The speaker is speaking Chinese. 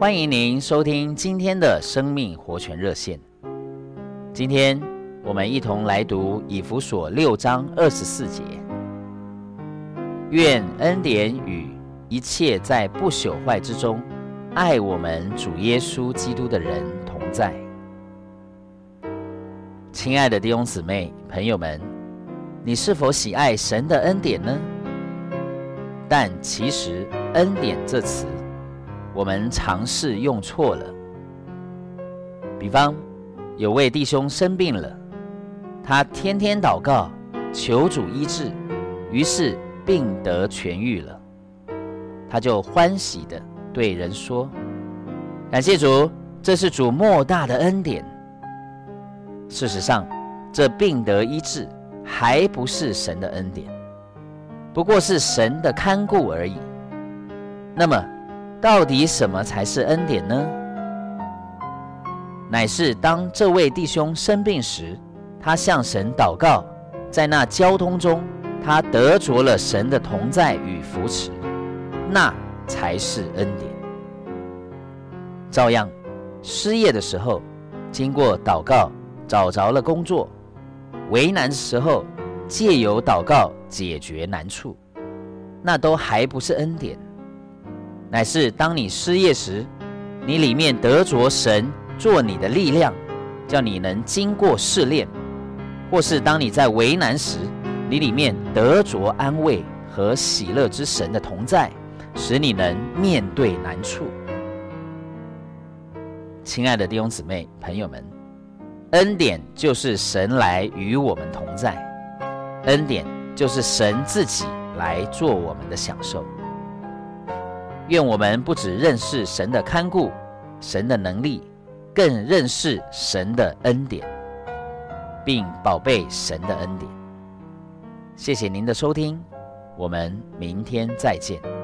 欢迎您收听今天的生命活泉热线。今天我们一同来读以弗所六章二十四节。愿恩典与一切在不朽坏之中爱我们主耶稣基督的人同在。亲爱的弟兄姊妹、朋友们，你是否喜爱神的恩典呢？但其实“恩典”这词，我们尝试用错了。比方，有位弟兄生病了，他天天祷告，求主医治，于是病得痊愈了，他就欢喜地对人说：“感谢主，这是主莫大的恩典。”事实上，这病得医治还不是神的恩典，不过是神的看顾而已。那么，到底什么才是恩典呢？乃是当这位弟兄生病时，他向神祷告，在那交通中，他得着了神的同在与扶持，那才是恩典。照样，失业的时候，经过祷告。找着了工作，为难的时候，借由祷告解决难处，那都还不是恩典，乃是当你失业时，你里面得着神做你的力量，叫你能经过试炼；或是当你在为难时，你里面得着安慰和喜乐之神的同在，使你能面对难处。亲爱的弟兄姊妹、朋友们。恩典就是神来与我们同在，恩典就是神自己来做我们的享受。愿我们不只认识神的看顾、神的能力，更认识神的恩典，并宝贝神的恩典。谢谢您的收听，我们明天再见。